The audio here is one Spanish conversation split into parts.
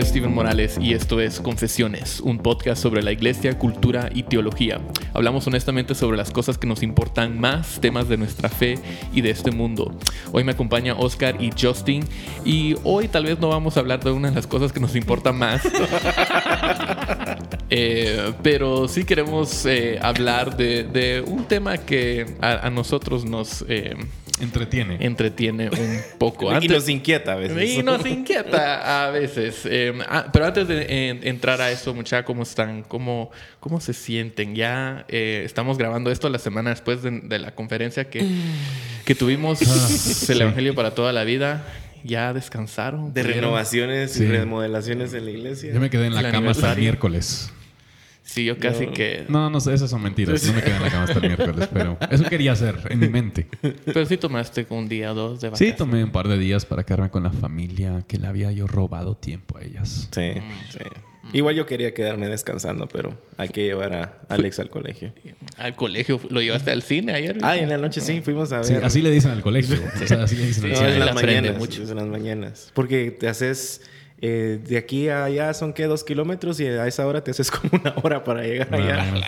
nombre es Steven Morales y esto es Confesiones, un podcast sobre la iglesia, cultura y teología. Hablamos honestamente sobre las cosas que nos importan más, temas de nuestra fe y de este mundo. Hoy me acompaña Oscar y Justin y hoy tal vez no vamos a hablar de una de las cosas que nos importa más. Eh, pero sí queremos eh, hablar de, un tema que a, nosotros nos... Eh, Entretiene. Entretiene un poco. y nos inquieta a veces. Y nos inquieta a veces. Em, ah, pero antes de entrar a eso, muchachos, ¿cómo están? ¿Cómo, cómo se sienten? Ya eh, estamos grabando esto la semana después de, la conferencia que, que tuvimos ah, el Evangelio para toda la vida. Ya descansaron. De renovaciones y remodelaciones en la iglesia. Yo me quedé en la cama hasta el miércoles. Sí, yo casi que. No, no sé, esas son mentiras. No me quedé en la cama hasta el miércoles, pero eso quería hacer en mi mente. Pero sí tomaste un día o dos de vacaciones. Sí, tomé un par de días para quedarme con la familia, que le había yo robado tiempo a ellas. Sí, mm. sí. Igual yo quería quedarme descansando, pero hay que llevar a Alex al colegio. ¿Al colegio? ¿Lo llevaste al cine ayer? Ah, en la noche sí, fuimos a ver. Sí, así le dicen al colegio. O sea, así le dicen al colegio. en las mañanas. Mucho. En las mañanas. Porque te haces eh, de aquí a allá son que dos kilómetros y a esa hora te haces como una hora para llegar allá.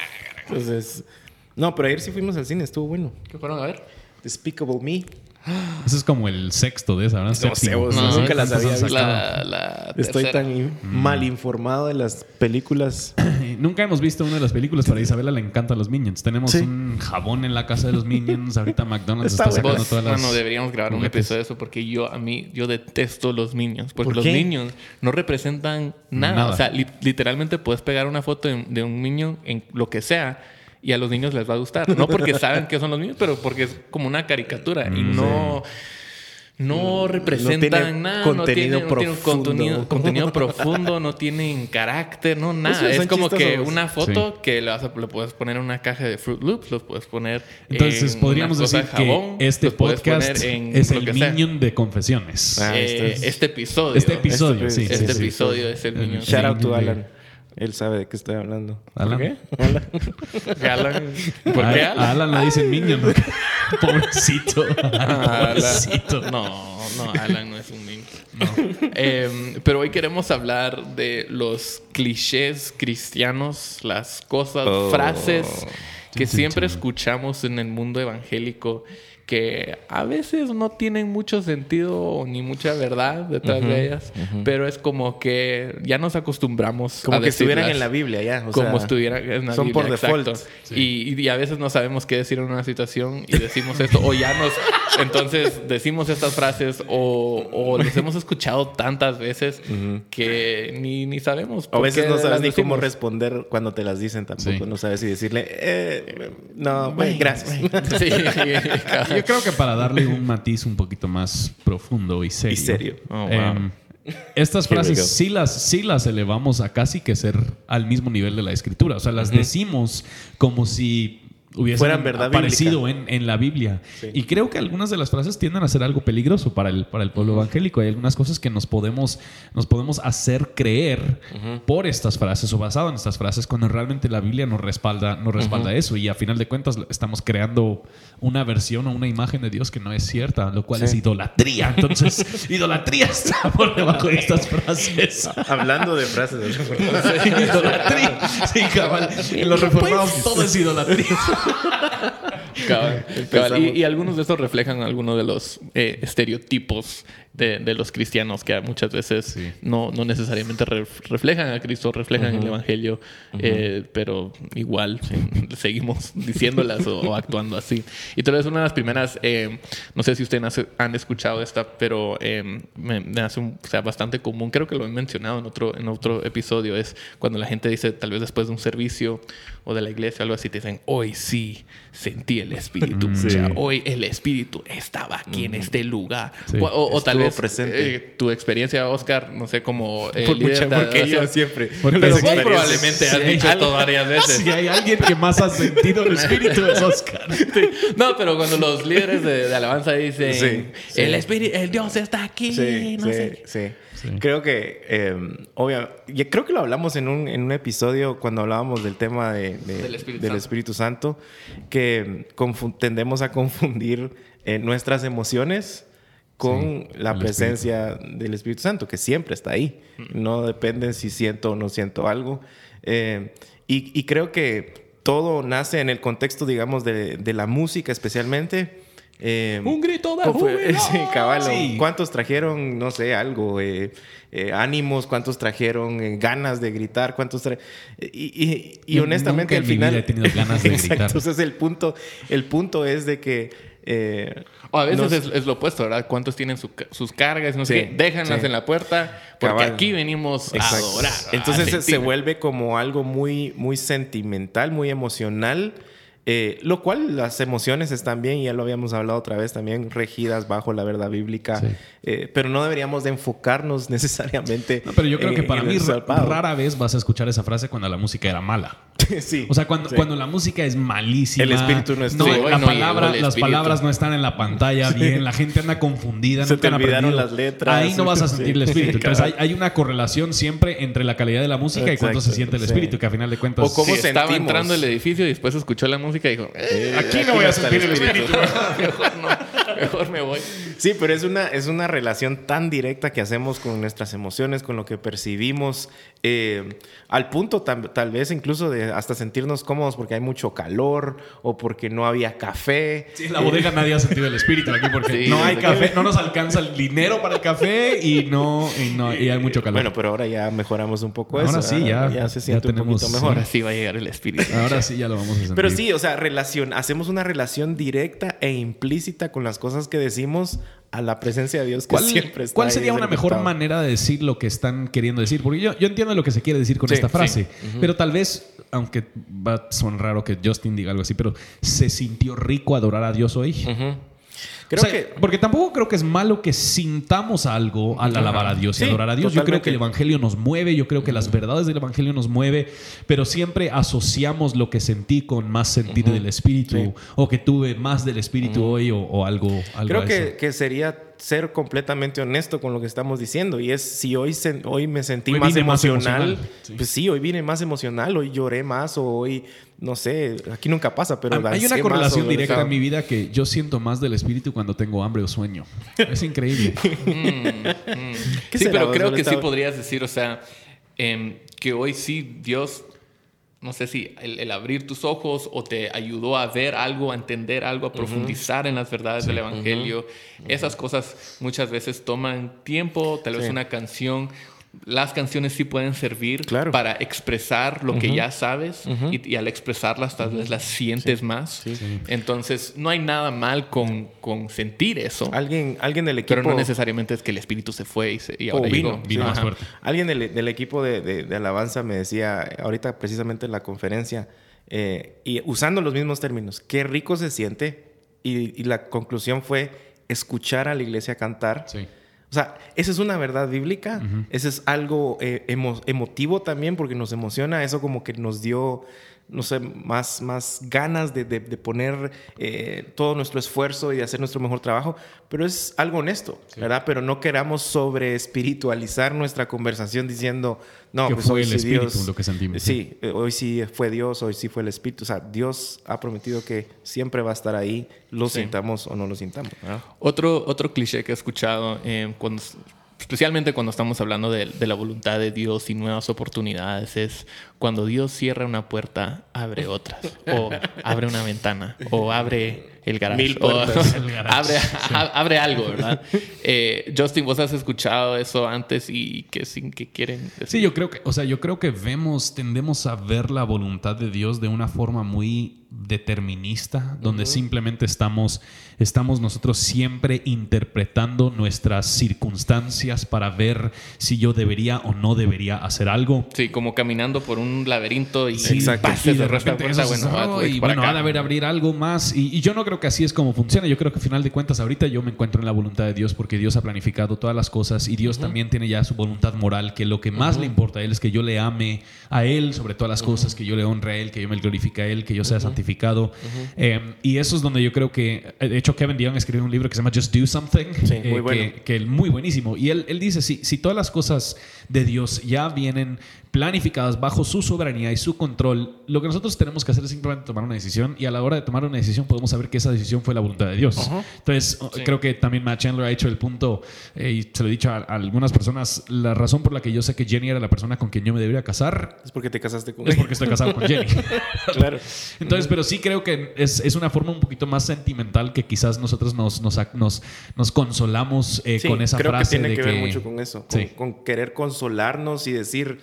Entonces, no, pero ayer sí fuimos al cine, estuvo bueno. ¿Qué fueron a ver? Despicable Me. Eso es como el sexto de esa, ¿verdad? No sé, no, nunca las había visto. La, Estoy tan mm. mal informado de las películas. nunca hemos visto una de las películas, pero a Isabela le encantan los Minions. Tenemos un jabón en la casa de los Minions. Ahorita McDonald's está, sacando todas las... Bueno, deberíamos grabar un episodio de eso porque yo, a mí, yo detesto los Minions. Porque los Minions no representan nada. O sea, literalmente puedes pegar una foto de, de un Minion en lo que sea y a los niños les va a gustar. No porque saben que son los niños, pero porque es como una caricatura y mm, no, no representan nada. Contenido no tienen, contenido, contenido, profundo, no tienen carácter, no nada. es como que una foto que le, vas a, le, puedes poner en una caja de Fruit Loops, los puedes poner. Entonces podríamos decir que este podcast es el Minion de confesiones. Ah, eh, este, episodio. Este episodio, sí. Este episodio es el Minion. Shout out to Alan. Él sabe de qué estoy hablando. ¿Alan? ¿Por qué? Alan. ¿Por qué Alan? Alan le dice niño. Pobrecito. Pobrecito. No, no, Alan no es un niño. No. Em, pero hoy queremos hablar de los clichés cristianos, las cosas, oh. frases que siempre escuchamos en el mundo evangélico que a veces no tienen mucho sentido ni mucha verdad detrás de ellas, pero es como que ya nos acostumbramos como que estuvieran en la Biblia ya, como estuvieran en la son Biblia, por default. Y, y, a veces no sabemos qué decir en una situación y decimos esto o ya nos entonces decimos estas frases o, o les hemos escuchado tantas veces que ni, ni sabemos. a veces no sabes ni cómo responder cuando te las dicen tampoco, no sabes si decirle eh, no, gracias. Sí, yo creo que para darle un matiz un poquito más profundo y serio. Y serio. Oh, em, estas frases sí las, sí las elevamos a casi que ser al mismo nivel de la escritura. O sea, las decimos como si hubiesen aparecido en, en, la Biblia. Y creo que algunas de las frases tienden a ser algo peligroso para el, para el pueblo evangélico. Hay algunas cosas que nos podemos, nos podemos hacer creer por estas frases o basado en estas frases cuando realmente la Biblia nos respalda, nos respalda eso. Y a final de cuentas estamos creando una versión o una imagen de Dios que no es cierta, lo cual es idolatría. Entonces, idolatría está por debajo de estas frases. Hablando de frases. idolatría. Sí, cabal. En los reformados todo es idolatría. Y, algunos de estos reflejan algunos de los eh, estereotipos de, los cristianos que muchas veces no, no, necesariamente reflejan a Cristo, reflejan el Evangelio, eh, pero igual seguimos diciéndolas o, actuando así. Y tal vez una de las primeras, eh, no sé si ustedes han escuchado esta, pero me, hace un, sea, bastante común, creo que lo he mencionado en otro, en otro episodio, es cuando la gente dice, tal vez después de un servicio o de la iglesia, algo así, te dicen, hoy sí sentí el Espíritu. Mm, hoy el Espíritu estaba aquí en este lugar. O, tal vez presente. Eh, tu experiencia, Oscar, no sé, como eh, Por líder porque yo siempre. Pero probablemente has dicho esto varias veces. Si hay alguien que más ha sentido el Espíritu es Oscar. No, pero cuando los líderes de, alabanza dicen, el Espíritu, el Dios está aquí, no sé. Sí. Creo que, eh, creo que lo hablamos en un, en un episodio cuando hablábamos del tema de, del, Espíritu, Santo, que tendemos a confundir eh, nuestras emociones con la presencia del Espíritu Santo, que siempre está ahí. No depende si siento o no siento algo. Eh, y, creo que todo nace en el contexto, digamos, de, de la música especialmente. Eh, un grito de júbilo. Sí, caballo. ¿Cuántos trajeron, no sé, algo? Eh, eh, ánimos, cuántos trajeron ganas de gritar, cuántos y, y, honestamente al final he tenido ganas de gritar. Entonces el punto, el punto es de que o a veces es, lo opuesto, ¿verdad? ¿Cuántos tienen sus cargas? No sé qué. Déjanlas en la puerta porque aquí venimos a adorar. Entonces se vuelve como algo muy, muy sentimental, muy emocional eh, lo cual las emociones están bien, ya lo habíamos hablado otra vez, también regidas bajo la verdad bíblica, eh, pero no deberíamos de enfocarnos necesariamente. pero yo creo que para mí rara vez vas a escuchar esa frase cuando la música era mala. sí. O sea, cuando, cuando la música es malísima. El espíritu no está. No, la palabra, las palabras no están en la pantalla bien, la gente anda confundida. Se te olvidaron las letras. Ahí no vas a sentir el espíritu. Entonces hay, una correlación siempre entre la calidad de la música y cuánto se siente el espíritu, que a final de cuentas. O cómo se estaba entrando el edificio y después escuchó la música y dijo, eh, aquí, no voy a sentir el espíritu. mejor me voy. Sí, pero es una, es una relación tan directa que hacemos con nuestras emociones, con lo que percibimos, eh, al punto tal vez incluso de hasta sentirnos cómodos porque hay mucho calor o porque no había café. Sí, en la bodega eh, nadie ha sentido el espíritu aquí porque no hay café, no nos alcanza el dinero para el café y no, y hay mucho calor. Bueno, pero ahora ya mejoramos un poco eso. Ahora sí, ya, ya se siente un poquito mejor. Ahora sí va a llegar el espíritu. Ahora sí ya lo vamos a sentir. Pero sí, o sea, relación, hacemos una relación directa e implícita con las cosas que decimos a la presencia de Dios que ¿Cuál, siempre está ¿Cuál sería una mejor manera de decir lo que están queriendo decir? Porque yo, yo entiendo lo que se quiere decir con esta frase, pero tal vez, aunque va a sonar raro que Justin diga algo así, pero ¿se sintió rico adorar a Dios hoy? Creo que... Porque tampoco creo que es malo que sintamos algo al alabar a Dios y adorar a Dios. Yo creo que el Evangelio nos mueve, yo creo que las verdades del Evangelio nos mueve, pero siempre asociamos lo que sentí con más sentir del Espíritu o que tuve más del Espíritu hoy o, algo, algo Creo que, que sería ser completamente honesto con lo que estamos diciendo. Y es, si hoy, hoy me sentí más emocional, pues sí, hoy vine más emocional, hoy lloré más o hoy, no sé, aquí nunca pasa, pero... Hay una correlación directa en mi vida que yo siento más del espíritu cuando tengo hambre o sueño. Es increíble. Mm, mm. Sí, pero creo que sí podrías decir, o sea, em, que hoy sí Dios no sé si el, abrir tus ojos o te ayudó a ver algo, a entender algo, a profundizar en las verdades del Evangelio. Esas cosas muchas veces toman tiempo, tal vez una canción las canciones sí pueden servir para expresar lo que ya sabes y, al expresarlas tal vez las sientes más. Entonces, no hay nada mal con, con, sentir eso. Alguien, alguien del equipo... Pero no necesariamente es que el espíritu se fue y, ahora vino. más fuerte. Alguien del, equipo de, alabanza me decía, ahorita precisamente en la conferencia, eh, y usando los mismos términos, qué rico se siente. Y, y la conclusión fue escuchar a la iglesia cantar. Sí o sea, esa es una verdad bíblica, ese es algo eh, emotivo también porque nos emociona, eso como que nos dio no sé, más, más ganas de, poner eh, todo nuestro esfuerzo y de hacer nuestro mejor trabajo, pero es algo honesto, ¿verdad? Pero no queramos sobre espiritualizar nuestra conversación diciendo, no, pues fue el espíritu lo que sentimos. Sí, eh, hoy sí fue Dios, hoy sí fue el espíritu, o sea, Dios ha prometido que siempre va a estar ahí, lo sintamos o no lo sintamos. Otro, otro cliché que he escuchado eh, cuando especialmente cuando estamos hablando de, la voluntad de Dios y nuevas oportunidades, es cuando Dios cierra una puerta, abre otras, o abre una ventana, o abre el garaje, o abre, abre, algo, ¿verdad? Eh, Justin, vos has escuchado eso antes y qué sin que quieren decir? Sí, yo creo que, o sea, yo creo que vemos, tendemos a ver la voluntad de Dios de una forma muy determinista, donde simplemente estamos, estamos nosotros siempre interpretando nuestras circunstancias para ver si yo debería o no debería hacer algo. Sí, como caminando por un laberinto y, sí, y de repente bueno, y bueno, ha de haber abrir algo más. Y, yo no creo que así es como funciona. Yo creo que al final de cuentas ahorita yo me encuentro en la voluntad de Dios porque Dios ha planificado todas las cosas y Dios también tiene ya su voluntad moral, que lo que más le importa a Él es que yo le ame a Él sobre todas las cosas, que yo le honre a Él, que yo me glorifique a Él, que yo sea santificado. Eh, y eso es donde yo creo que, de hecho, Kevin Dion escribió un libro que se llama Just Do Something, muy bueno. que, es muy buenísimo. Y él, él dice, si, si todas las cosas de Dios ya vienen planificadas bajo su soberanía y su control, lo que nosotros tenemos que hacer es simplemente tomar una decisión y a la hora de tomar una decisión podemos saber que esa decisión fue la voluntad de Dios. Entonces, creo que también Matt Chandler ha hecho el punto, eh, y se lo he dicho a, algunas personas, la razón por la que yo sé que Jenny era la persona con quien yo me debería casar. Es porque te casaste con Es porque estoy casado con Jenny. claro. Entonces, pero sí creo que es, es, una forma un poquito más sentimental que quizás nosotros nos, nos, nos, nos consolamos eh, con esa creo frase. Que tiene que, ver mucho con eso, con querer consolarnos y decir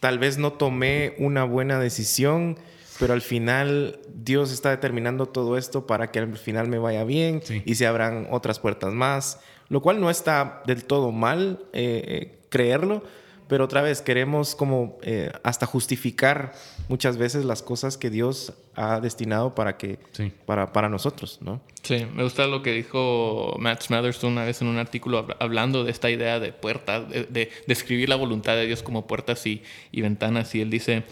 tal vez no tomé una buena decisión, pero al final Dios está determinando todo esto para que al final me vaya bien y se abran otras puertas más, lo cual no está del todo mal eh, eh, creerlo, pero otra vez queremos como eh, hasta justificar muchas veces las cosas que Dios ha destinado para que para, para nosotros, ¿no? Sí, me gusta lo que dijo Matt Smathers una vez en un artículo hablando de esta idea de puertas, de, describir la voluntad de Dios como puertas y, y ventanas, y él dice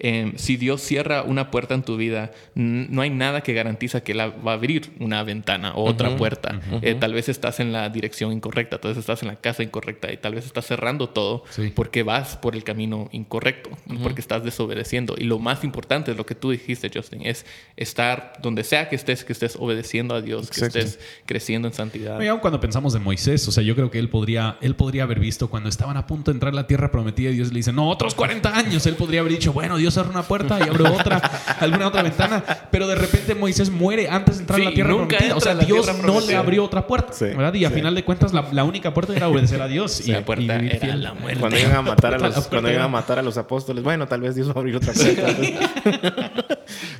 Em, si Dios cierra una puerta en tu vida, no hay nada que garantiza que la va a abrir una ventana o otra puerta. Eh, tal vez estás en la dirección incorrecta, tal vez estás en la casa incorrecta y tal vez estás cerrando todo porque vas por el camino incorrecto, porque estás desobedeciendo. Y lo más importante es lo que tú dijiste, Justin, es estar donde sea que estés, que estés obedeciendo a Dios, que estés creciendo en santidad. Y aún cuando pensamos en Moisés, o sea, yo creo que él podría, él podría haber visto cuando estaban a punto de entrar a la tierra prometida y Dios le dice, no, otros 40 años. Él podría haber dicho, bueno, Dios cerrar una puerta y abro otra, alguna otra ventana. Pero de repente Moisés muere antes de entrar a la tierra prometida. O sea, Dios no le abrió otra puerta. ¿verdad? Y a final de cuentas, la, única puerta era obedecer a Dios. y, la puerta era la muerte. Cuando iban, a matar a los, cuando iban a matar a los apóstoles, bueno, tal vez Dios va a abrir otra puerta.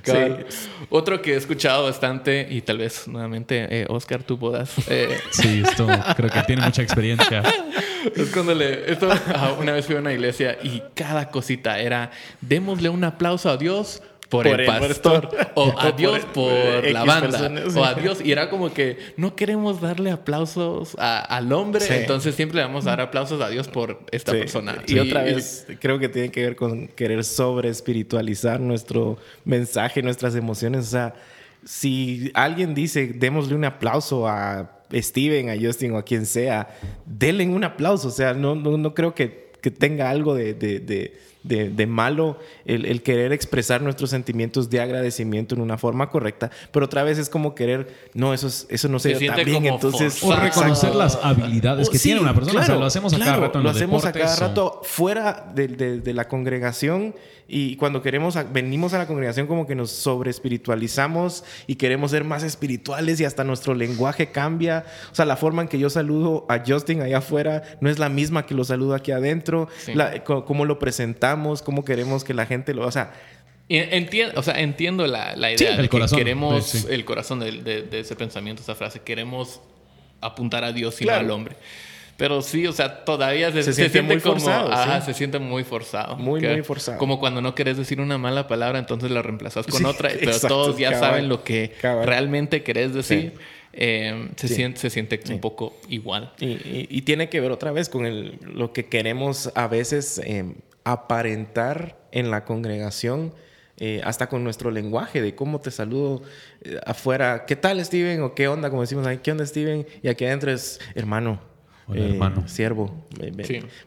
Otro que he escuchado bastante, y tal vez nuevamente, eh, Oscar, tú bodas. Eh. Sí, esto creo que tiene mucha experiencia. Es cuando le. Esto, una vez fui a una iglesia y cada cosita era: démosle un aplauso a Dios por, el, pastor, o a Dios por, la banda o a Dios y era como que no queremos darle aplausos al hombre entonces siempre le vamos a dar aplausos a Dios por esta persona. Y, otra vez creo que tiene que ver con querer sobre espiritualizar nuestro mensaje nuestras emociones o sea si alguien dice démosle un aplauso a Steven, a Justin o a quien sea, denle un aplauso. O sea, no, no, creo que, que, tenga algo de, de, de malo el, el, querer expresar nuestros sentimientos de agradecimiento en una forma correcta, pero otra vez es como querer, no, eso, eso no se, se tan bien, entonces... O reconocer las habilidades que tiene una persona, o sea, lo hacemos a cada rato en Lo hacemos a cada rato fuera de, de la congregación y cuando queremos, venimos a la congregación como que nos sobre espiritualizamos y queremos ser más espirituales y hasta nuestro lenguaje cambia. O sea, la forma en que yo saludo a Justin allá afuera no es la misma que lo saludo aquí adentro. cómo lo presentamos, cómo queremos que la gente lo... O sea, Entiendo, o sea, entiendo la, la idea de que queremos el corazón de, ese pensamiento, esa frase. Queremos apuntar a Dios y no al hombre. Pero sí, o sea, todavía se, siente, muy como, forzado. Ajá, se siente muy forzado. Muy, muy forzado. Como cuando no querés decir una mala palabra, entonces la reemplazas con otra, pero todos ya saben lo que realmente querés decir. Eh, se, siente, se siente un poco igual. Y, tiene que ver otra vez con el, lo que queremos a veces eh, aparentar en la congregación. Eh, hasta con nuestro lenguaje de cómo te saludo afuera, ¿qué tal Steven? o qué onda, como decimos ahí, ¿qué onda Steven? Y aquí adentro es hermano, eh, hermano. Siervo.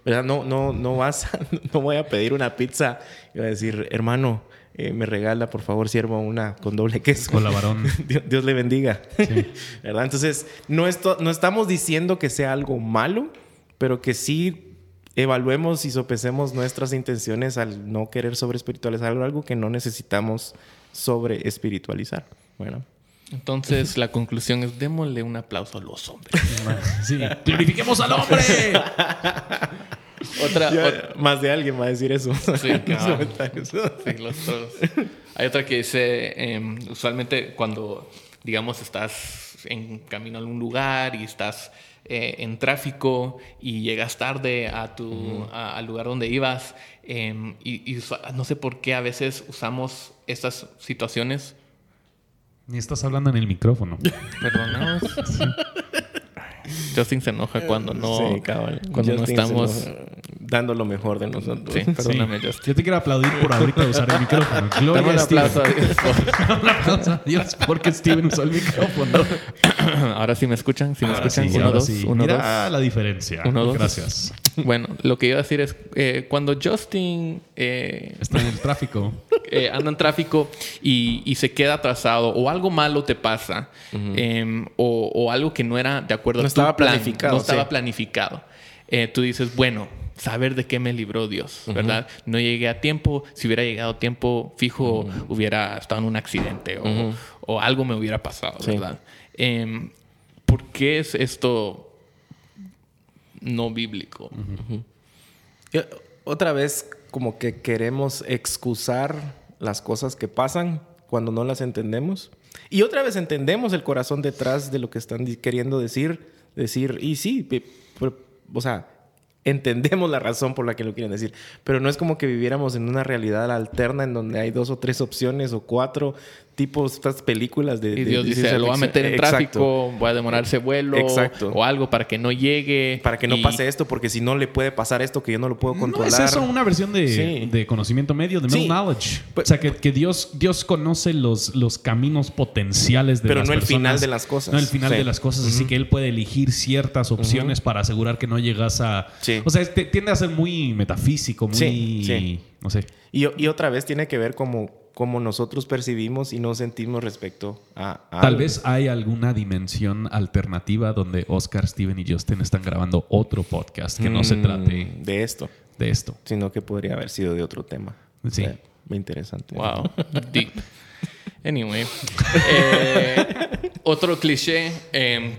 ¿Verdad? No, no, no vas, no voy a pedir una pizza y voy a decir, hermano, eh, me regala, por favor, siervo, una con doble queso. Con la varón. Dios, le bendiga. ¿Verdad? Entonces, no, esto, no estamos diciendo que sea algo malo, pero que sí evaluemos y sopesemos nuestras intenciones al no querer sobre espiritualizar algo que no necesitamos sobre espiritualizar. Bueno. Entonces la conclusión es démosle un aplauso a los hombres. Sí, glorifiquemos al hombre. otra, más de alguien va a decir eso. Sí, Hay otra que dice, em, usualmente cuando, digamos, estás en camino a algún lugar y estás eh, en tráfico y llegas tarde a tu, al lugar donde ibas, em, y, y no sé por qué a veces usamos estas situaciones. Ni estás hablando en el micrófono. Perdón, Justin se enoja cuando no, cuando no estamos dando lo mejor de nosotros. Sí, perdóname, Yo te quiero aplaudir por ahorita usar el micrófono. Gloria un aplauso a Dios. un aplauso a Dios porque Steven usó el micrófono. Ahora sí me escuchan, sí me escuchan. uno, dos, uno, Mira la diferencia. Uno, dos. Gracias. Bueno, lo que iba a decir es, eh, cuando Justin... Eh, Está en el tráfico. Eh, anda en tráfico y, y, se queda atrasado o algo malo te pasa em, o, o, algo que no era de acuerdo no a tu estaba plan, planificado. No estaba planificado. tú dices, bueno, saber de qué me libró Dios, ¿verdad? No llegué a tiempo, si hubiera llegado a tiempo, fijo, hubiera estado en un accidente o, o algo me hubiera pasado, ¿verdad? Eh, ¿Por qué es esto no bíblico? Otra vez, como que queremos excusar las cosas que pasan cuando no las entendemos. Y otra vez entendemos el corazón detrás de lo que están queriendo decir. Decir, y sí, o sea, entendemos la razón por la que lo quieren decir, pero no es como que viviéramos en una realidad alterna en donde hay dos o tres opciones o cuatro tipo estas películas de... Y Dios dice, lo va a meter en tráfico, voy a demorarse vuelo Exacto. o algo para que no llegue. Para que no pase esto, porque si no le puede pasar esto que yo no lo puedo controlar. ¿No es eso una versión de, de conocimiento medio, de sí. knowledge? Pues, o sea, que, que, Dios, Dios conoce los, los caminos potenciales de pero las no el final de las cosas. No el final de las cosas, así que Él puede elegir ciertas opciones para asegurar que no llegas a... O sea, tiende a ser muy metafísico, muy... No sé. Y, y otra vez tiene que ver como como nosotros percibimos y nos sentimos respecto a, Tal vez hay alguna dimensión alternativa donde Oscar, Steven y Justin están grabando otro podcast que no se mm, trate de esto. De esto. Sino que podría haber sido de otro tema. Sí. muy interesante. Wow. Deep. Anyway. Eh, otro cliché. Eh,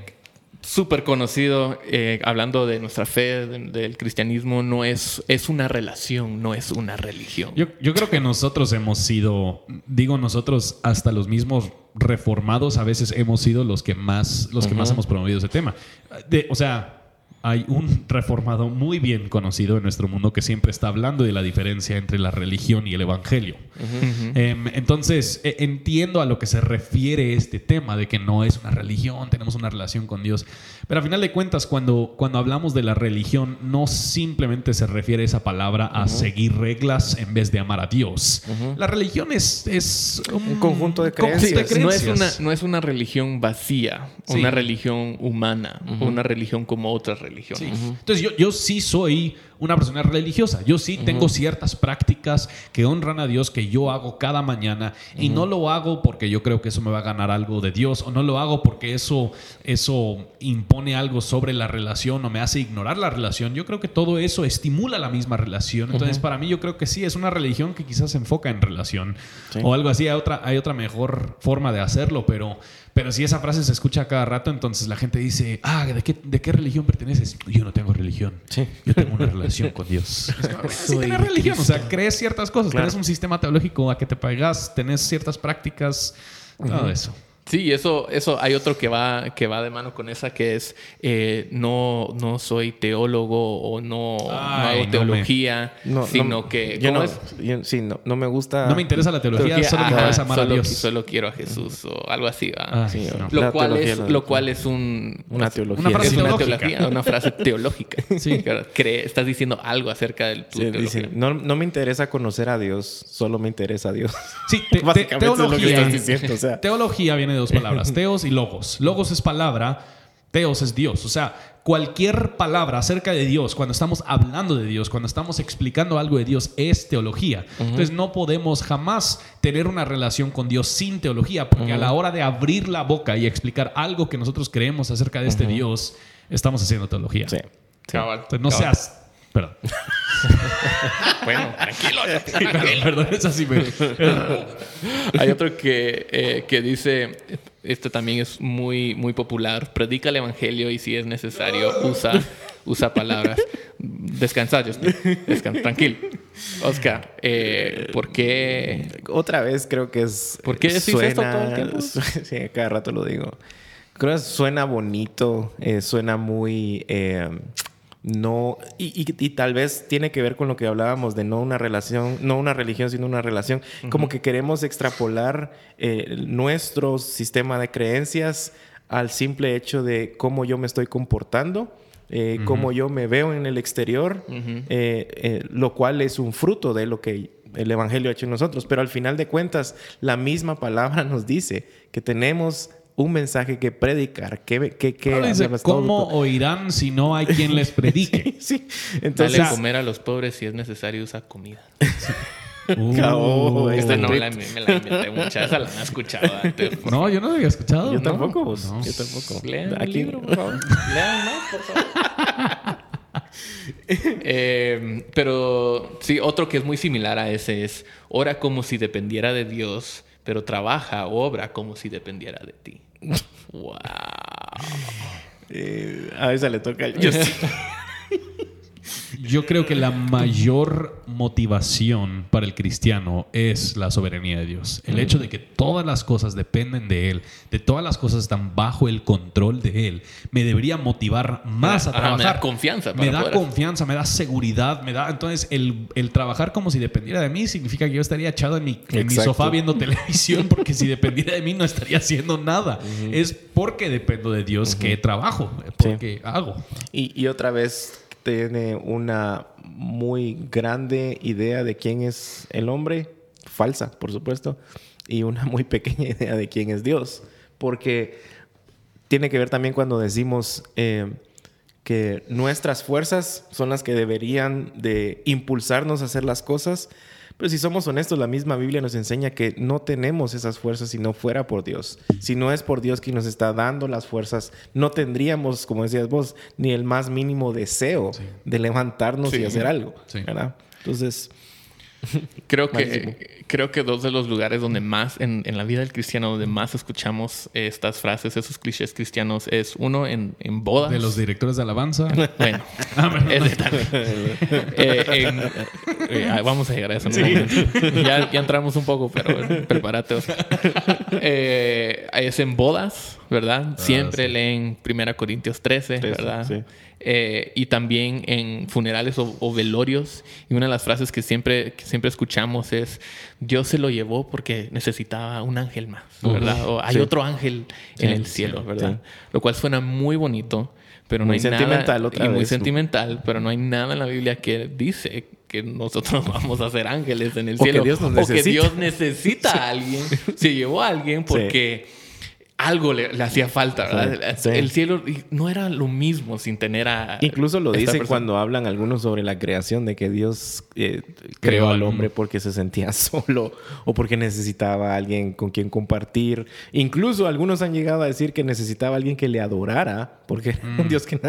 súper conocido, eh, hablando de nuestra fe, del cristianismo, no es, es una relación, no es una religión. Yo, yo, creo que nosotros hemos sido, digo nosotros, hasta los mismos reformados a veces hemos sido los que más, los que más hemos promovido ese tema. De, o sea, hay un reformado muy bien conocido en nuestro mundo que siempre está hablando de la diferencia entre la religión y el evangelio. Em, entonces, e, entiendo a lo que se refiere este tema de que no es una religión, tenemos una relación con Dios. Pero a final de cuentas, cuando, cuando hablamos de la religión, no simplemente se refiere esa palabra a seguir reglas en vez de amar a Dios. La religión es, es un, conjunto de creencias. no, es una, no es una religión vacía, una religión humana, una religión como otras religiones. Entonces yo, yo sí soy una persona religiosa. Yo sí tengo ciertas prácticas que honran a Dios que yo hago cada mañana y no lo hago porque yo creo que eso me va a ganar algo de Dios o no lo hago porque eso, eso impone algo sobre la relación o me hace ignorar la relación. Yo creo que todo eso estimula la misma relación. Entonces para mí yo creo que sí, es una religión que quizás se enfoca en relación o algo así. Hay otra, hay otra mejor forma de hacerlo, pero... Pero si esa frase se escucha cada rato, entonces la gente dice, ah, ¿de qué, de qué religión perteneces? Yo no tengo religión. Sí. Yo tengo una relación con Dios. sí, tienes religión, o sea, crees ciertas cosas, tienes un sistema teológico a que te pagas, tenés ciertas prácticas, todo eso. Sí, eso, eso hay otro que va, que va de mano con esa que es eh, no, no soy teólogo o no, hago teología, sino que yo no, sí, no, no, me gusta. No me interesa la teología, solo me amar solo, a Dios. Solo quiero a Jesús o algo así. Ah, lo, cual es, lo cual es un, una teología. Una frase, una, teología, una frase teológica. sí. estás diciendo algo acerca del tu dice, no, no me interesa conocer a Dios, solo me interesa a Dios. Sí, te, Básicamente teología, es lo que estás diciendo. O sea. Teología viene de dos palabras, teos y logos. Logos es palabra, teos es Dios. O sea, cualquier palabra acerca de Dios, cuando estamos hablando de Dios, cuando estamos explicando algo de Dios, es teología. Entonces no podemos jamás tener una relación con Dios sin teología, porque a la hora de abrir la boca y explicar algo que nosotros creemos acerca de este Dios, estamos haciendo teología. Sí. Entonces, no seas Perdón. bueno, tranquilo. Perdón, es así. Hay otro que, eh, que dice, este también es muy, muy popular, predica el evangelio y si es necesario usa, usa palabras. Descansa, tranquilo. Oscar, eh, ¿por qué? Otra vez creo que es... ¿Por qué decís esto todo el tiempo? sí, cada rato lo digo. Creo que suena bonito, eh, suena muy no y, tal vez tiene que ver con lo que hablábamos de no una relación no una religión sino una relación. Como que queremos extrapolar eh, nuestro sistema de creencias al simple hecho de cómo yo me estoy comportando eh, cómo yo me veo en el exterior, eh, lo cual es un fruto de lo que el Evangelio ha hecho en nosotros. Pero al final de cuentas, la misma palabra nos dice que tenemos un mensaje que predicar. Que, que, ¿Cómo oirán si no hay quien les predique? sí, Entonces, Dale comer a los pobres si es necesario usar comida. Uh, esta no la, me la inventé mucha, esa la han escuchado antes. No, yo no la había escuchado. Yo tampoco, Yo tampoco. Lean Aquí. el libro, por favor. Lean más, por favor. eh, pero sí, otro que es muy similar a ese es ora como si dependiera de Dios, pero trabaja o obra como si dependiera de ti. wow. Eh, a veces le toca. Yo Yo creo que la mayor motivación para el cristiano es la soberanía de Dios. El hecho de que todas las cosas dependen de Él, de todas las cosas están bajo el control de Él, me debería motivar más a trabajar. me da confianza. me da confianza, me da seguridad, me da... Entonces, el, trabajar como si dependiera de mí significa que yo estaría echado en mi, sofá viendo televisión porque si dependiera de mí no estaría haciendo nada. Es porque dependo de Dios que trabajo, porque hago. Y, y otra vez tiene una muy grande idea de quién es el hombre, falsa, por supuesto, y una muy pequeña idea de quién es Dios. Porque tiene que ver también cuando decimos eh, que nuestras fuerzas son las que deberían de impulsarnos a hacer las cosas, pero si somos honestos, la misma Biblia nos enseña que no tenemos esas fuerzas si no fuera por Dios. Si no es por Dios quien nos está dando las fuerzas, no tendríamos, como decías vos, ni el más mínimo deseo de levantarnos y hacer algo. ¿verdad? Entonces, Creo que, creo que dos de los lugares donde más, en, en, la vida del cristiano, donde más escuchamos estas frases, esos clichés cristianos, es uno en, en bodas. De los directores de alabanza. Bueno, ah, eh, eh, vamos a llegar a eso. Ya, ya, entramos un poco, pero prepárate. Eh, es en bodas, ¿verdad? Ah, Siempre leen 1 Corintios 13, 13 ¿verdad? Sí. Eh, y también en funerales o, velorios. Y una de las frases que siempre, siempre escuchamos es, Dios se lo llevó porque necesitaba un ángel más, ¿verdad? O hay otro ángel en el cielo, ¿verdad? Lo cual suena muy bonito, pero no hay sentimental nada... y muy sentimental, pero no hay nada en la Biblia que dice que nosotros vamos a ser ángeles en el cielo. Que Dios nos necesita. O que Dios necesita a alguien. Se llevó a alguien porque algo le, hacía falta, ¿verdad? El cielo no era lo mismo sin tener a... Incluso lo dicen cuando hablan algunos sobre la creación, de que Dios eh, creó al hombre porque se sentía solo o porque necesitaba a alguien con quien compartir. Incluso algunos han llegado a decir que necesitaba a alguien que le adorara, porque un mm. Dios que...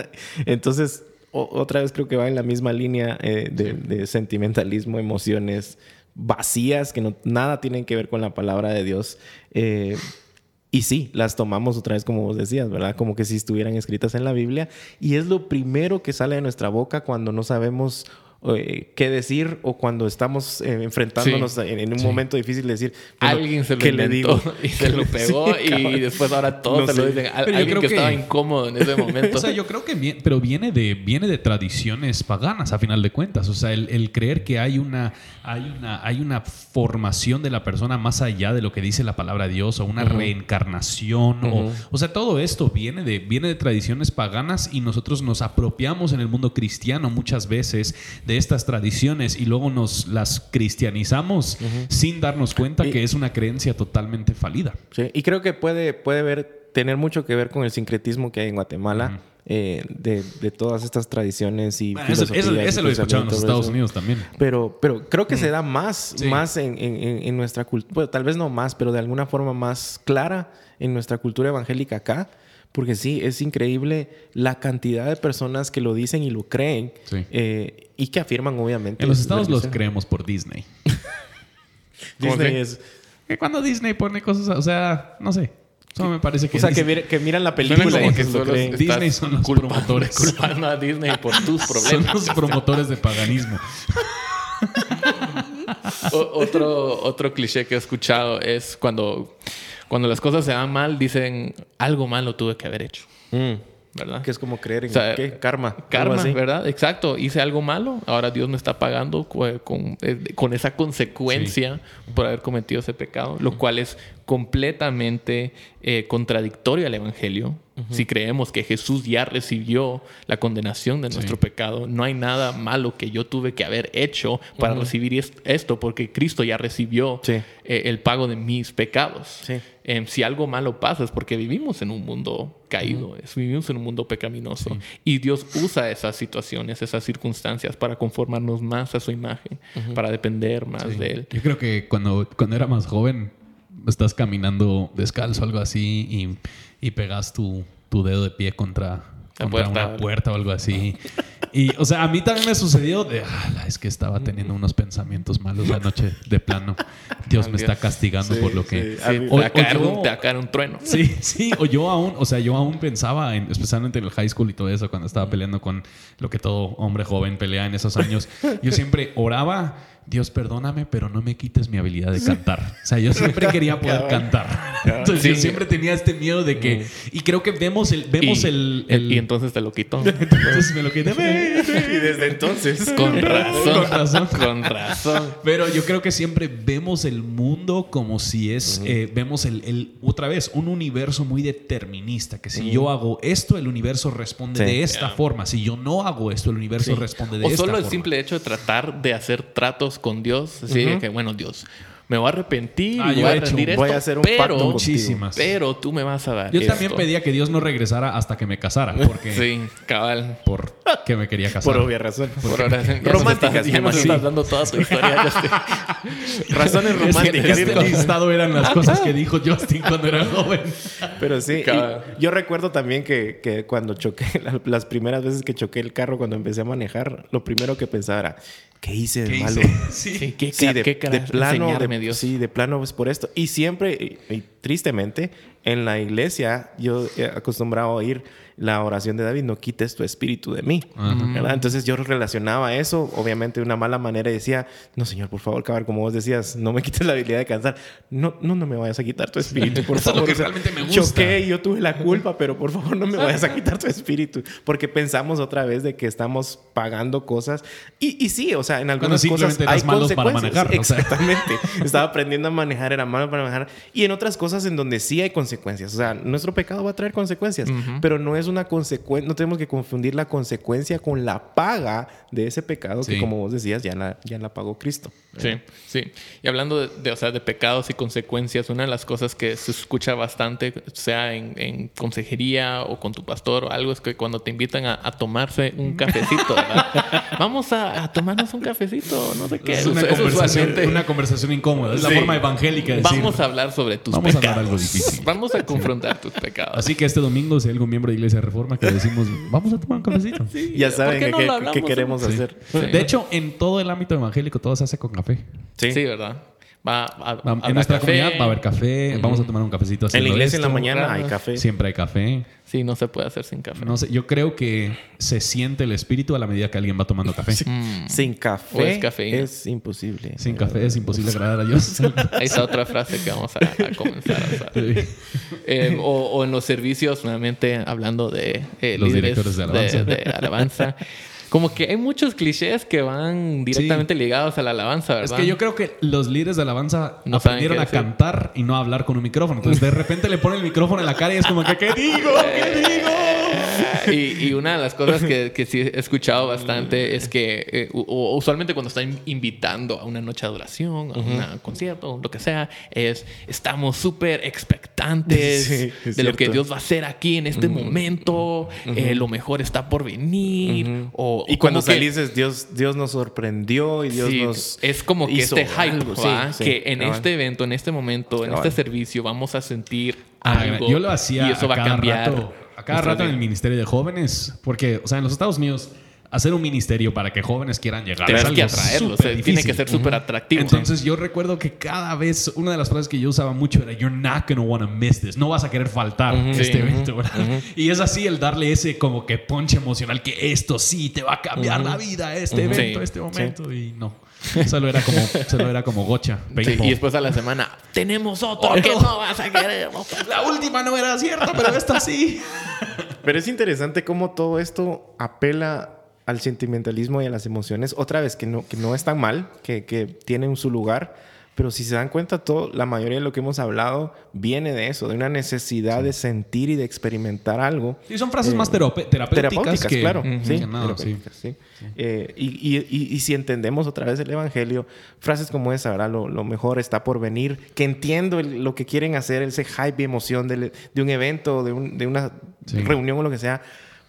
Entonces, otra vez creo que va en la misma línea eh, de, sentimentalismo, emociones vacías que no, nada tienen que ver con la palabra de Dios. Eh, y sí, las tomamos otra vez como vos decías, ¿verdad? Como que si estuvieran escritas en la Biblia. Y es lo primero que sale de nuestra boca cuando no sabemos eh, qué decir o cuando estamos eh, enfrentándonos en, un momento difícil de decir alguien se lo le digo y se lo pegó y después ahora todos se lo dicen. Alguien que, estaba incómodo en ese momento. O sea yo creo que pero viene de viene de tradiciones paganas a final de cuentas. O sea el, creer que hay una hay una hay una formación de la persona más allá de lo que dice la palabra de Dios o una reencarnación o, o sea todo esto viene de viene de tradiciones paganas y nosotros nos apropiamos en el mundo cristiano muchas veces de estas tradiciones y luego nos las cristianizamos sin darnos cuenta que es una creencia totalmente falida. y creo que puede, puede ver, tener mucho que ver con el sincretismo que hay en Guatemala. Eh, de, todas estas tradiciones y eso, lo he escuchado en los Estados Unidos también. Pero pero creo que se da más más en, en nuestra cultura tal vez no más pero de alguna forma más clara en nuestra cultura evangélica acá porque sí, es increíble la cantidad de personas que lo dicen y lo creen eh, y que afirman, obviamente. En los estados los creemos por Disney. Disney es. Que cuando Disney pone cosas, o sea, no sé. Eso me parece que. O sea, que, miran la película y que lo creen. Disney son los promotores. Culpando a Disney por tus problemas. Son los promotores de paganismo. otro, otro cliché que he escuchado es cuando cuando las cosas se van mal, dicen algo malo tuve que haber hecho. Mm. ¿Verdad? Que es como creer en ¿qué? Karma. Karma, ¿verdad? Exacto. Hice algo malo, ahora Dios me está pagando con, eh, con esa consecuencia por haber cometido ese pecado, lo cual es completamente eh, contradictorio al Evangelio. Si creemos que Jesús ya recibió la condenación de nuestro pecado, no hay nada malo que yo tuve que haber hecho para recibir esto, porque Cristo ya recibió eh, el pago de mis pecados. Em, si algo malo pasa es porque vivimos en un mundo caído, vivimos en un mundo pecaminoso. Y Dios usa esas situaciones, esas circunstancias para conformarnos más a su imagen, para depender más de Él. Yo creo que cuando, cuando era más joven, estás caminando descalzo o algo así y, y pegas tu, tu, dedo de pie contra, contra una puerta o algo así. Y, o sea, a mí también me sucedió de, ah, es que estaba teniendo unos pensamientos malos la noche de plano. Dios me está castigando por lo que... o, te, acá un, trueno. Sí, sí. O yo aún, o sea, yo aún pensaba, en, especialmente en el high school y todo eso, cuando estaba peleando con lo que todo hombre joven pelea en esos años, yo siempre oraba Dios perdóname, pero no me quites mi habilidad de cantar. O sea, yo siempre quería poder cantar. Entonces yo siempre tenía este miedo de que... Y creo que vemos el... Vemos y, el, y entonces te lo quitó. entonces me lo quité. y desde entonces... Con razón. Con razón. Con razón. Pero yo creo que siempre vemos el mundo como si es... Eh, vemos el, Otra vez, un universo muy determinista. Que si yo hago esto, el universo responde de esta forma. Si yo no hago esto, el universo responde de esta forma. O solo el simple hecho de tratar de hacer tratos con Dios. Así que, bueno, Dios, me voy a arrepentir ah, voy a rendir esto, voy a hacer un pero, muchísimas. pero tú me vas a dar Yo también pedía que Dios no regresara hasta que me casara. Porque, sí, cabal. Porque me quería casar. Por obvia razón. Por románticas. Ya nos estás dando toda tu historia, Razones románticas. Este listado eran las cosas que dijo Justin cuando era joven. Pero sí, yo recuerdo también que, que cuando choqué, las primeras veces que choqué el carro, cuando empecé a manejar, lo primero que pensaba era, ¿qué hice de malo? Sí, ¿qué, de, qué de plano, de, Dios? Sí, de plano es por esto. Y siempre, y, tristemente, en la iglesia yo he acostumbrado a oír la oración de David, no quites tu espíritu de mí. Entonces yo relacionaba eso, obviamente de una mala manera, y decía, no, Señor, por favor, cabrón, como vos decías, no me quites la habilidad de cansar. No, no, no me vayas a quitar tu espíritu, por favor. Es realmente me gusta. Choqué y yo tuve la culpa, pero por favor no me vayas a quitar tu espíritu. Porque pensamos otra vez de que estamos pagando cosas. Y, y sí, o sea, en algunas cosas hay consecuencias. Para manejar, Exactamente. Estaba aprendiendo a manejar, era malo para manejar. Y en otras cosas en donde sí hay consecuencias. O sea, nuestro pecado va a traer consecuencias, pero no es una consecuencia, no tenemos que confundir la consecuencia con la paga de ese pecado que, como vos decías, ya la, ya la pagó Cristo. Sí, sí. Y hablando de, o sea, de pecados y consecuencias, una de las cosas que se escucha bastante, sea en, consejería o con tu pastor o algo, es que cuando te invitan a, tomarse un cafecito, Vamos a, tomarnos un cafecito, no sé qué. Es una, conversación, una conversación incómoda, es la forma evangélica de decir. Vamos a hablar sobre tus Vamos pecados. a hablar algo difícil. Vamos a confrontar tus pecados. Así que este domingo, si hay algún miembro de Iglesia de Reforma que decimos, vamos a tomar un cafecito. ya saben qué, queremos hacer. De hecho, en todo el ámbito evangélico todo se hace con café. Sí, sí ¿verdad? Va a, en nuestra comunidad va a haber café, vamos a tomar un cafecito. En la iglesia en la mañana hay café. Siempre hay café. Sí, no se puede hacer sin café. No sé, yo creo que se siente el espíritu a la medida que alguien va tomando café. Mm. Sin café es, imposible. Sin café es imposible agradar a Dios. Esa otra frase que vamos a, comenzar a usar. Eh, o, en los servicios, nuevamente hablando de eh, los directores de alabanza. de alabanza como que hay muchos clichés que van directamente ligados a la alabanza, ¿verdad? Es que yo creo que los líderes de alabanza no aprendieron a cantar y no a hablar con un micrófono. Entonces de repente le ponen el micrófono en la cara y es como que, ¿qué digo? ¿Qué digo? y, una de las cosas que, que, sí he escuchado bastante es que eh, usualmente cuando están invitando a una noche de adoración, a un concierto, lo que sea, es estamos súper expectantes de lo que Dios va a hacer aquí en este momento, eh, lo mejor está por venir. o, y cuando salís, Dios, Dios nos sorprendió y Dios nos... Es como que este hype, que en este evento, en este momento, en este servicio vamos a sentir ah, algo. Yo lo hacía y eso va a cambiar cada rato en el Ministerio de Jóvenes, porque, o sea, en los Estados Unidos hacer un ministerio para que jóvenes quieran llegar. Tienes que atraerlos, tiene que ser súper atractivo. Entonces yo recuerdo que cada vez, una de las frases que yo usaba mucho era, you're not gonna want to miss this, no vas a querer faltar este evento, ¿verdad? Y es así el darle ese como que ponche emocional, que esto sí te va a cambiar la vida, este evento, este momento, y no. Solo era como, solo era como gocha. y después a la semana, tenemos otro que no vas a querer. La última no era cierta, pero esta sí. Pero es interesante cómo todo esto apela al sentimentalismo y a las emociones. Otra vez, que no, que no es tan mal, que, que tienen su lugar, Pero si se dan cuenta, todo, la mayoría de lo que hemos hablado viene de eso, de una necesidad de sentir y de experimentar algo. Y son frases más terapéuticas, terapéuticas que... claro. sí, sí. Eh, y, si entendemos otra vez el Evangelio, frases como esa, ¿verdad? Lo, mejor está por venir, que entiendo lo que quieren hacer, ese hype y emoción de, un evento, de, una reunión o lo que sea.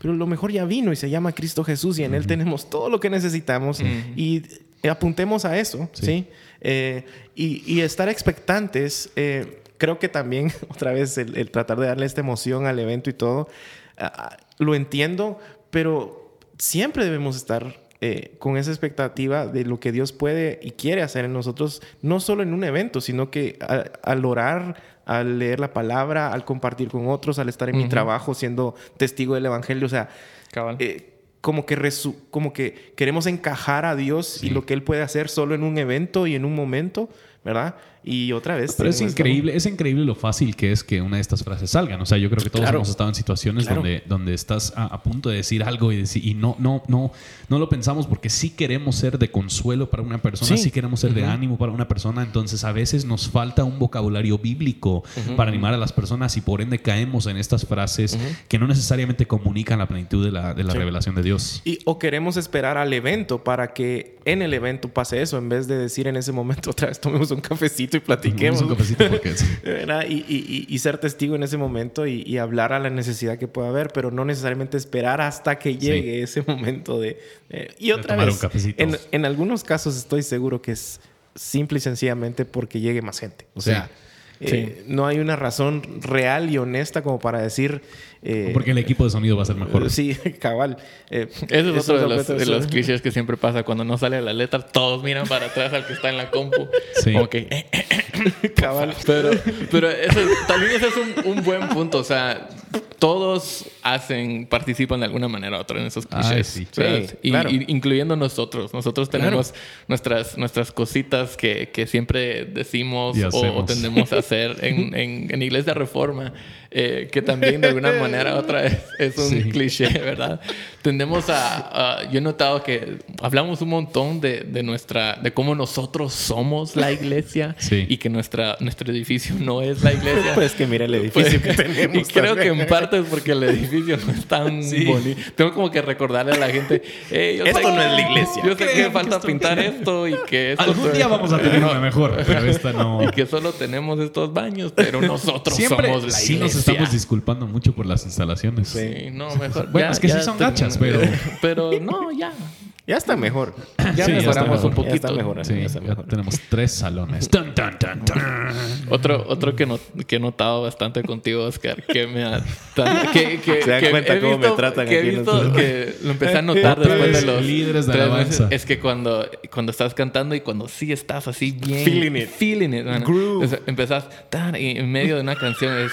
Pero lo mejor ya vino y se llama Cristo Jesús y en Él tenemos todo lo que necesitamos y apuntemos a eso, ¿sí? Eh, y, estar expectantes, eh, creo que también, otra vez, el, tratar de darle esta emoción al evento y todo, ah, lo entiendo, pero siempre debemos estar eh, con esa expectativa de lo que Dios puede y quiere hacer en nosotros, no solo en un evento, sino que al orar, al leer la palabra, al compartir con otros, al estar en mi trabajo siendo testigo del Evangelio, o sea, como que, como que queremos encajar a Dios y lo que Él puede hacer solo en un evento y en un momento, ¿verdad? Y otra vez. Pero es increíble, es increíble lo fácil que es que una de estas frases salgan. O sea, yo creo que todos hemos estado en situaciones donde, donde estás a, punto de decir algo y, decir, y no, no, no, no lo pensamos porque sí queremos ser de consuelo para una persona, sí, queremos ser de ánimo para una persona. Entonces, a veces nos falta un vocabulario bíblico para animar a las personas y por ende caemos en estas frases que no necesariamente comunican la plenitud de la, de la revelación de Dios. Y, o queremos esperar al evento para que en el evento pase eso en vez de decir en ese momento otra vez tomemos un cafecito y platiquemos. y, ser testigo en ese momento y, hablar a la necesidad que pueda haber, pero no necesariamente esperar hasta que llegue ese momento de... y otra vez, en, algunos casos estoy seguro que es simple y sencillamente porque llegue más gente. O sea... Eh, no hay una razón real y honesta como para decir... Eh, porque el equipo de sonido va a ser mejor. Sí, cabal. Eh, Eso es otro de los, de los, clichés que siempre pasa. Cuando no sale la letra, todos miran para atrás al que está en la compu. Sí. Como que... cabal. Pero, pero eso, también ese es un, un buen punto. O sea, todos hacen, participan de alguna manera u otra en esos clichés. sí. incluyendo nosotros. Nosotros tenemos nuestras, nuestras cositas que, que siempre decimos o, tendemos a hacer en, en, en Iglesia Reforma. Eh, que también de alguna manera otra es, es un cliché, ¿verdad? Tendemos a, Yo he notado que hablamos un montón de, de, nuestra... de cómo nosotros somos la iglesia y que nuestra, nuestro edificio no es la iglesia. Pues que mira el edificio que tenemos. Y creo que en parte es porque el edificio no es tan bonito. Tengo como que recordarle a la gente, esto no es la iglesia. Yo sé que falta pintar esto y que esto Algún día vamos a tener una mejor, pero esta no. Y que solo tenemos estos baños, pero nosotros somos la iglesia estamos disculpando mucho por las instalaciones. Sí, no, mejor. Bueno, es que sí son gachas, pero. Pero no, ya. Ya está mejor. Ya mejoramos un poquito. Ya está mejor. Sí, ya tenemos tres salones. otro otro que, no, que he notado bastante contigo, Oscar, que me ha... que, que, Se dan cuenta cómo me tratan que aquí. He visto, que lo empecé a notar después de los... Líderes de alabanza. Es que cuando, cuando estás cantando y cuando sí estás así bien... Feeling it. Feeling it. empezás... Y en medio de una canción es...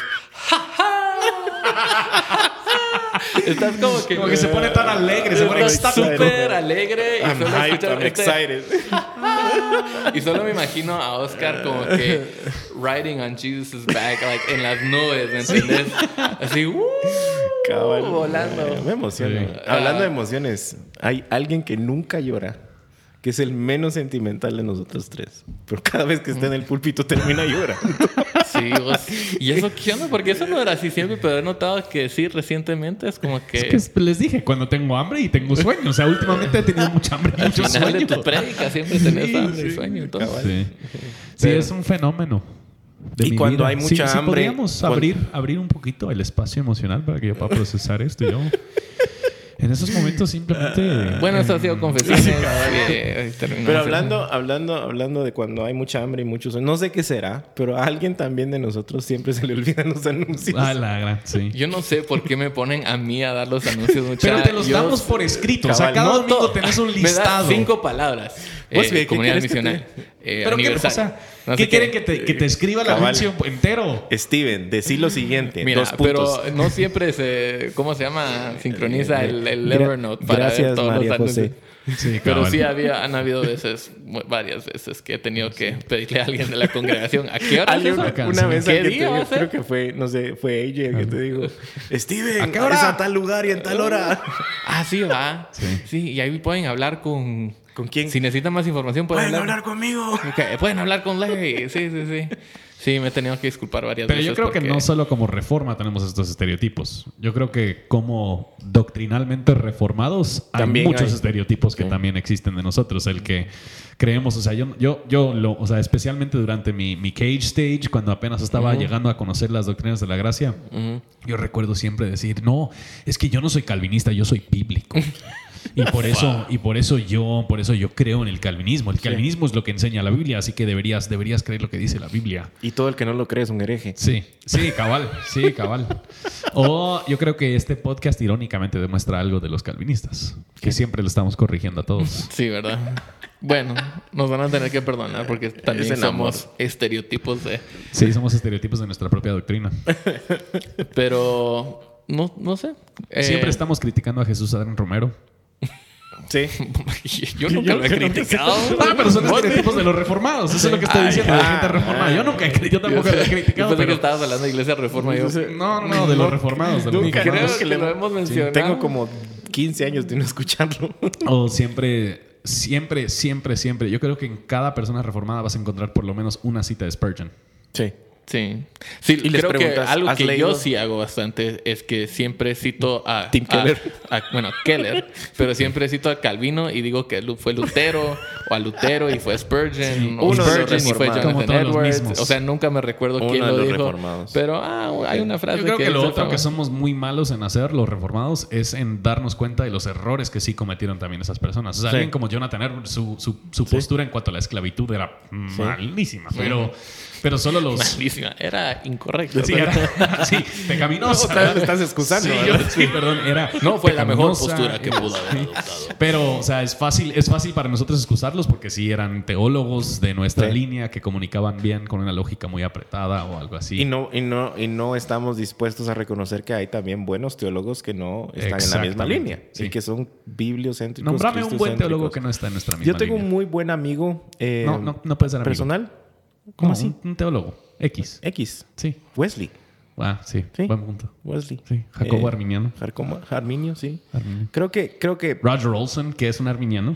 Estás como que. Como que se pone tan alegre, se pone súper alegre. Y solo hyped, I'm este excited. y solo me imagino a Oscar como que riding on Jesus' back, like en las nubes, ¿me entiendes? Así, uh, volando. Me emociona. Hablando de emociones, hay alguien que nunca llora que es el menos sentimental de nosotros tres. Pero cada vez que está en el púlpito termina llorando. Sí, ¿y eso qué onda? Porque eso no era así siempre, pero he notado que sí, recientemente es como que... Es que les dije, cuando tengo hambre y tengo sueño. O sea, últimamente he tenido mucha hambre y mucho Al final de tu prédica siempre tenés hambre y sueño. Sí, sí es un fenómeno. y cuando hay mucha hambre... podríamos abrir, abrir un poquito el espacio emocional para que yo pueda procesar esto. Yo en esos momentos simplemente. Bueno, eso ha sido confesiones. pero hablando, hablando, hablando de cuando hay mucha hambre y muchos. No sé qué será, pero a alguien también de nosotros siempre se le olvidan los anuncios. Ah, la gran, sí. Yo no sé por qué me ponen a mí a dar los anuncios mucho. Pero te los damos por escrito. o sea, cada domingo tenés un listado. Me cinco palabras. Pues, eh, comunidad misional. Eh, ¿Pero qué, o sea, ¿qué quieren que te, que te escriba el anuncio entero? Steven, decí lo siguiente. Mira, pero no siempre se, ¿cómo se llama? Sincroniza el, el Evernote para Gracias, ver todos María los anuncios. José. Sí, pero sí había, han habido veces, varias veces, que he tenido que pedirle a alguien de la congregación ¿a qué hora es eso? Una, vez ¿Qué día creo que fue, no sé, fue ella el que te dijo, Steven, ¿a qué hora? Es a tal lugar y en tal hora. ah, sí, va. Sí. sí, y ahí pueden hablar con ¿Con quién? Si necesitan más información, pueden, ¿Pueden hablar. conmigo. Pueden hablar con Larry. Sí, sí, sí. Sí, me he tenido que disculpar varias veces. Pero yo creo que no solo como reforma tenemos estos estereotipos. Yo creo que como doctrinalmente reformados hay muchos estereotipos que también existen de nosotros. El que creemos, o sea, yo, yo, yo lo, o sea, especialmente durante mi, mi cage stage, cuando apenas estaba llegando a conocer las doctrinas de la gracia, yo recuerdo siempre decir, no, es que yo no soy calvinista, yo soy bíblico. Y por eso, y por eso yo, por eso yo creo en el calvinismo. El calvinismo es lo que enseña la Biblia, así que deberías, deberías creer lo que dice la Biblia. Y todo el que no lo cree es un hereje. Sí, sí, cabal, sí, cabal. O yo creo que este podcast irónicamente demuestra algo de los calvinistas, que siempre lo estamos corrigiendo a todos. Sí, ¿verdad? Bueno, nos van a tener que perdonar porque también somos estereotipos de... Sí, somos estereotipos de nuestra propia doctrina. Pero no, no sé. Siempre eh, estamos criticando a Jesús Adrián Romero. Sí. Yo nunca lo he criticado. Ah, pero son estereotipos de los reformados. Eso es lo que estoy diciendo, de la gente reformada. Yo nunca he, yo tampoco lo he criticado. Yo pensé que estabas hablando de iglesia reforma. Yo, no, no, de los reformados. De los creo que lo hemos mencionado. tengo como 15 años de no escucharlo. O siempre, siempre, siempre, siempre. Yo creo que en cada persona reformada vas a encontrar por lo menos una cita de Spurgeon. Sí. Sí. Sí, y creo que algo que yo sí hago bastante es que siempre cito a... Tim Keller. bueno, Keller. Pero siempre cito a Calvino y digo que fue Lutero o a Lutero y fue Spurgeon. O Spurgeon y fue Jonathan Edwards. O sea, nunca me recuerdo quién lo dijo. Pero ah, hay una frase yo creo que... lo otro que somos muy malos en hacer, los reformados, es en darnos cuenta de los errores que sí cometieron también esas personas. O sea, alguien como Jonathan Edwards, su, su, postura en cuanto a la esclavitud era malísima. Pero... Pero solo los. Malísima. Era incorrecto. Sí, era, sí pecaminosa. estás excusando. Sí, yo, sí, perdón. Era no fue la mejor postura que pudo haber Pero, o sea, es fácil, es fácil para nosotros excusarlos porque sí eran teólogos de nuestra línea que comunicaban bien con una lógica muy apretada o algo así. Y no, y no, y no estamos dispuestos a reconocer que hay también buenos teólogos que no están en la misma línea y que son bibliocéntricos. Nombrame un buen teólogo que no está en nuestra misma línea. Yo tengo un muy buen amigo. Eh, no, no, no puede ser amigo. ¿Personal? ¿Cómo así? Un, teólogo. X. X. Sí. Wesley. Ah, sí. ¿Sí? Buen punto. Wesley. Sí. Jacobo eh, Arminiano. Jacobo Arminio, sí. Creo que, creo que. Roger Olson, que es un arminiano.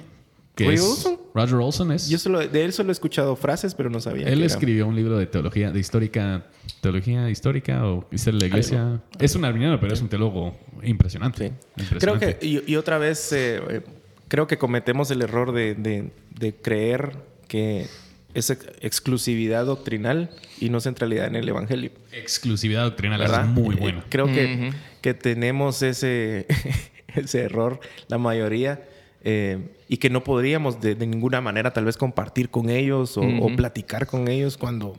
¿Roger Olson? Roger Olson es. Yo solo, de él solo he escuchado frases, pero no sabía. Él escribió un libro de teología, de histórica, teología histórica o de la iglesia. Es un arminiano, pero es un teólogo impresionante. Sí. Creo que, y, otra vez, eh, eh, creo que cometemos el error de, de, de creer que es exclusividad doctrinal y no centralidad en el Evangelio. Exclusividad doctrinal es muy buena. Creo que, que tenemos ese, ese error, la mayoría, eh, y que no podríamos de, ninguna manera tal vez compartir con ellos o, platicar con ellos cuando...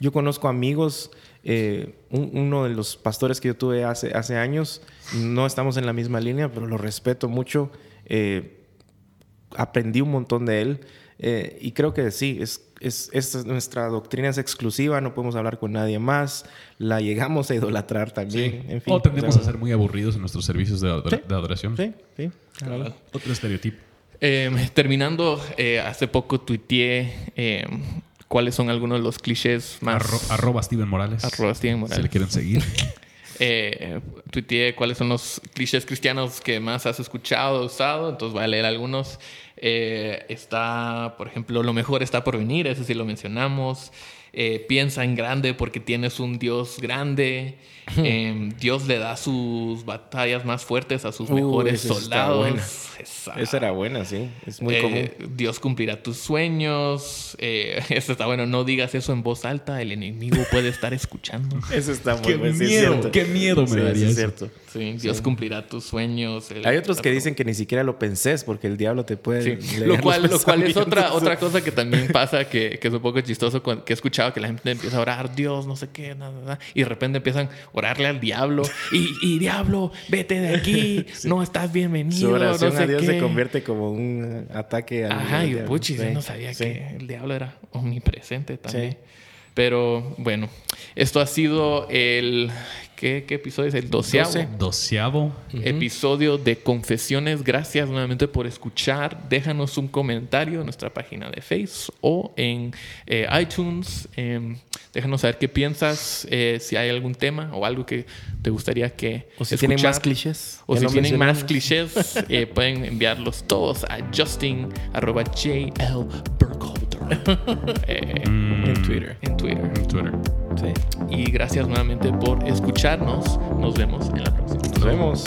yo conozco amigos, eh, uno de los pastores que yo tuve hace, hace años, no estamos en la misma línea, pero lo respeto mucho. Eh, aprendí un montón de él. Eh, y creo que sí, es, es, nuestra doctrina es exclusiva, no podemos hablar con nadie más, la llegamos a idolatrar también. En fin, o tendemos a ser muy aburridos en nuestros servicios de, adoración. Sí, sí. Otro estereotipo. Em, terminando, eh, hace poco tuiteé em, cuáles son algunos de los clichés más... arroba Steven Morales. Arroba Steven Morales. Si le quieren seguir. eh, tuiteé cuáles son los clichés cristianos que más has escuchado, usado, entonces voy a leer algunos. Eh, está, por ejemplo, lo mejor está por venir, eso sí lo mencionamos. Eh, piensa en grande porque tienes un Dios grande. Em, Dios le da sus batallas más fuertes a sus mejores soldados. Esa, era buena, sí. Es muy eh, Dios cumplirá tus sueños. Eh, eso está bueno. No digas eso en voz alta. El enemigo puede estar escuchando. eso está muy qué bueno. Miedo, qué miedo me daría. Es cierto. Sí, Dios cumplirá tus sueños. Hay otros que dicen que ni siquiera lo pensés porque el diablo te puede. Lo cual, lo cual es otra, otra cosa que también pasa que, que es un poco chistoso que he escuchado que la gente empieza a orar, Dios, no sé qué, nada, nada, y de repente empiezan a orarle al diablo. Y, diablo, vete de aquí, no estás bienvenido. Su oración a Dios se convierte como un ataque al Ajá, y puchi, yo no sabía que el diablo era omnipresente también. Pero bueno, esto ha sido el ¿qué, episodio es? El doceavo. Doceavo. Episodio de Confesiones. Gracias nuevamente por escuchar. Déjanos un comentario en nuestra página de Facebook o en eh, iTunes. Em, déjanos saber qué piensas, eh, si hay algún tema o algo que te gustaría que O si tienen más clichés. O si tienen más clichés, eh, pueden enviarlos todos a en Twitter. En Twitter. En Twitter. Sí. Y gracias nuevamente por escucharnos. Nos vemos en la próxima. Nos vemos.